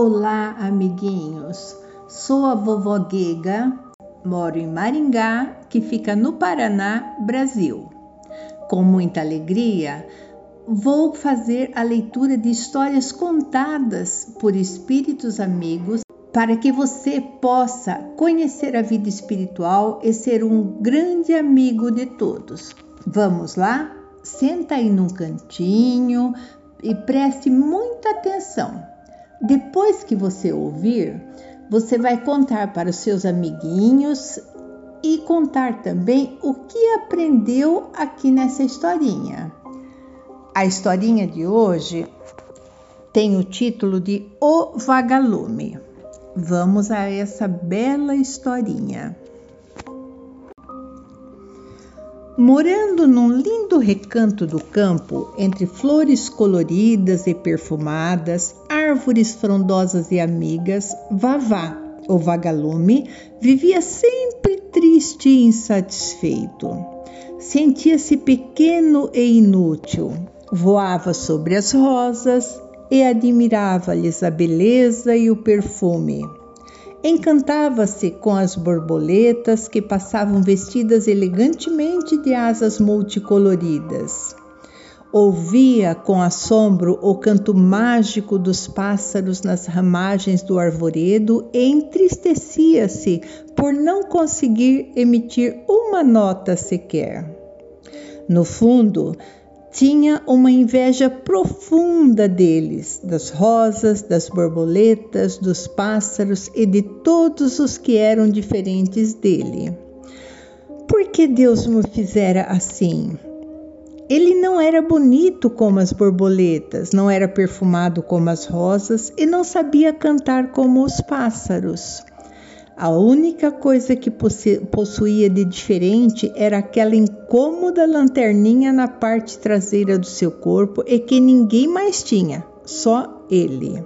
Olá, amiguinhos. Sou a vovó Guega, moro em Maringá, que fica no Paraná, Brasil. Com muita alegria, vou fazer a leitura de histórias contadas por espíritos amigos para que você possa conhecer a vida espiritual e ser um grande amigo de todos. Vamos lá? Senta aí num cantinho e preste muita atenção. Depois que você ouvir, você vai contar para os seus amiguinhos e contar também o que aprendeu aqui nessa historinha. A historinha de hoje tem o título de O Vagalume. Vamos a essa bela historinha. Morando num lindo recanto do campo, entre flores coloridas e perfumadas, árvores frondosas e amigas, Vavá, o vagalume, vivia sempre triste e insatisfeito. Sentia-se pequeno e inútil. Voava sobre as rosas e admirava-lhes a beleza e o perfume. Encantava-se com as borboletas que passavam vestidas elegantemente de asas multicoloridas. Ouvia com assombro o canto mágico dos pássaros nas ramagens do arvoredo e entristecia-se por não conseguir emitir uma nota sequer. No fundo, tinha uma inveja profunda deles, das rosas, das borboletas, dos pássaros e de todos os que eram diferentes dele. Por que Deus me fizera assim? Ele não era bonito como as borboletas, não era perfumado como as rosas e não sabia cantar como os pássaros. A única coisa que possuía de diferente era aquela incômoda lanterninha na parte traseira do seu corpo e que ninguém mais tinha, só ele.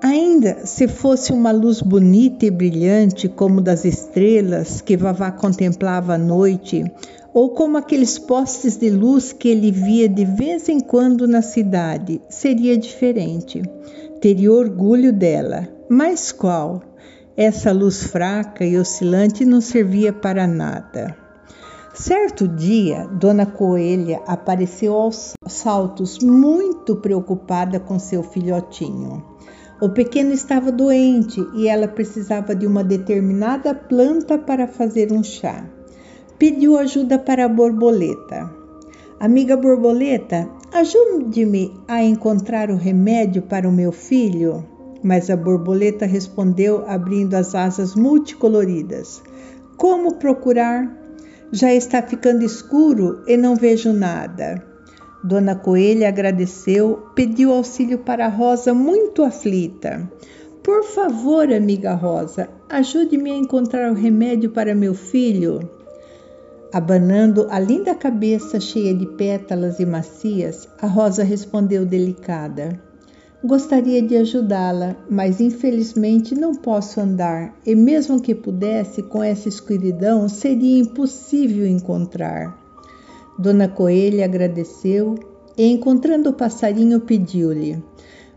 Ainda se fosse uma luz bonita e brilhante, como das estrelas que Vavá contemplava à noite, ou como aqueles postes de luz que ele via de vez em quando na cidade, seria diferente. Teria orgulho dela. Mas qual? Essa luz fraca e oscilante não servia para nada. Certo dia, Dona Coelha apareceu aos saltos, muito preocupada com seu filhotinho. O pequeno estava doente e ela precisava de uma determinada planta para fazer um chá. Pediu ajuda para a borboleta. Amiga borboleta, ajude-me a encontrar o remédio para o meu filho. Mas a borboleta respondeu, abrindo as asas multicoloridas: Como procurar? Já está ficando escuro e não vejo nada. Dona Coelha agradeceu, pediu auxílio para a Rosa, muito aflita. Por favor, amiga Rosa, ajude-me a encontrar o remédio para meu filho. Abanando a linda cabeça cheia de pétalas e macias, a Rosa respondeu delicada: Gostaria de ajudá-la, mas infelizmente não posso andar, e mesmo que pudesse, com essa escuridão seria impossível encontrar. Dona Coelha agradeceu e, encontrando o passarinho, pediu-lhe: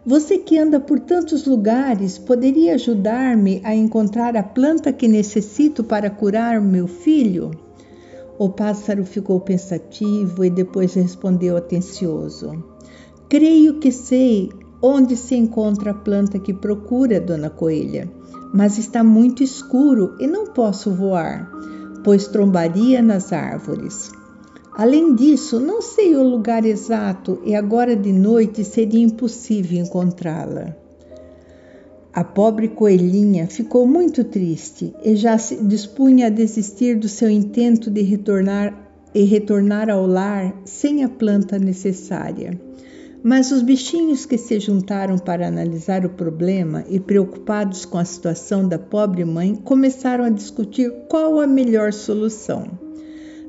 Você que anda por tantos lugares, poderia ajudar-me a encontrar a planta que necessito para curar meu filho? O pássaro ficou pensativo e depois respondeu atencioso: Creio que sei onde se encontra a planta que procura, dona Coelha, mas está muito escuro e não posso voar, pois trombaria nas árvores. Além disso, não sei o lugar exato e agora de noite seria impossível encontrá-la. A pobre coelhinha ficou muito triste e já se dispunha a desistir do seu intento de retornar e retornar ao lar sem a planta necessária. Mas os bichinhos que se juntaram para analisar o problema e preocupados com a situação da pobre mãe começaram a discutir qual a melhor solução.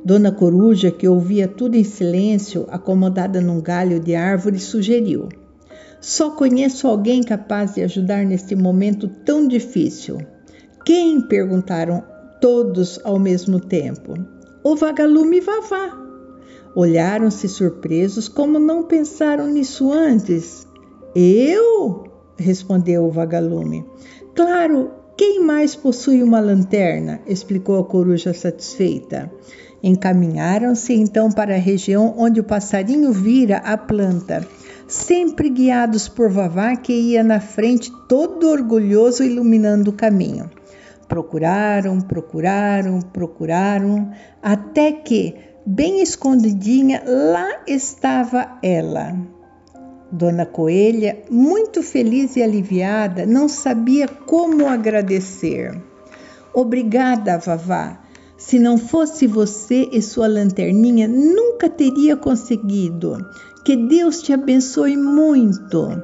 Dona Coruja, que ouvia tudo em silêncio, acomodada num galho de árvore, sugeriu: Só conheço alguém capaz de ajudar neste momento tão difícil. Quem? perguntaram todos ao mesmo tempo. O vagalume Vavá, Olharam-se surpresos, como não pensaram nisso antes. Eu? respondeu o vagalume. Claro, quem mais possui uma lanterna? explicou a coruja satisfeita. Encaminharam-se então para a região onde o passarinho vira a planta, sempre guiados por Vavá, que ia na frente todo orgulhoso iluminando o caminho. Procuraram, procuraram, procuraram, até que, bem escondidinha, lá estava ela. Dona Coelha, muito feliz e aliviada, não sabia como agradecer. Obrigada, Vavá. Se não fosse você e sua lanterninha, nunca teria conseguido. Que Deus te abençoe muito.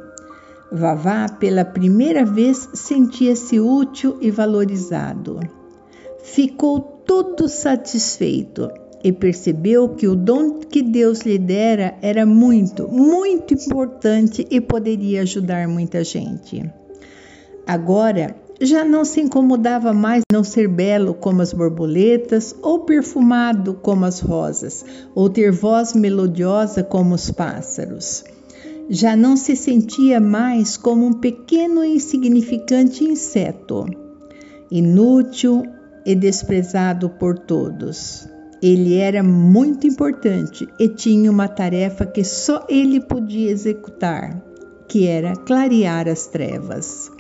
Vavá, pela primeira vez, sentia-se útil e valorizado. Ficou todo satisfeito e percebeu que o dom que Deus lhe dera era muito, muito importante e poderia ajudar muita gente. Agora, já não se incomodava mais não ser belo como as borboletas, ou perfumado como as rosas, ou ter voz melodiosa como os pássaros. Já não se sentia mais como um pequeno e insignificante inseto, inútil e desprezado por todos. Ele era muito importante e tinha uma tarefa que só ele podia executar, que era clarear as trevas.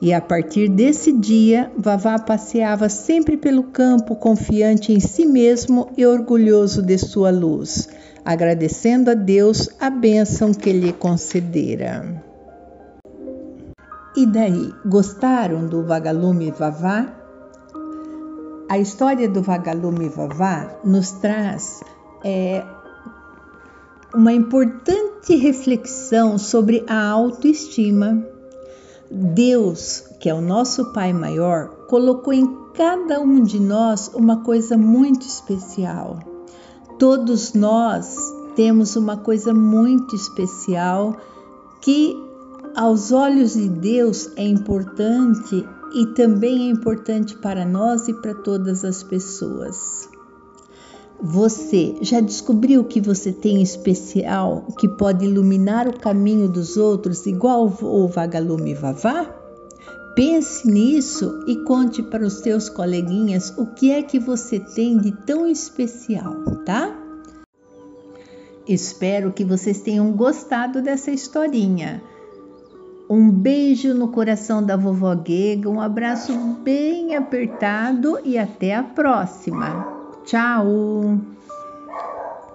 E a partir desse dia, Vavá passeava sempre pelo campo, confiante em si mesmo e orgulhoso de sua luz, agradecendo a Deus a bênção que lhe concedera. E daí, gostaram do vagalume Vavá? A história do vagalume Vavá nos traz é, uma importante reflexão sobre a autoestima. Deus, que é o nosso Pai maior, colocou em cada um de nós uma coisa muito especial. Todos nós temos uma coisa muito especial que, aos olhos de Deus, é importante e também é importante para nós e para todas as pessoas. Você já descobriu que você tem especial que pode iluminar o caminho dos outros, igual o vagalume Vavá? Pense nisso e conte para os seus coleguinhas o que é que você tem de tão especial, tá? Espero que vocês tenham gostado dessa historinha. Um beijo no coração da vovó Guega, um abraço bem apertado e até a próxima. Tchau!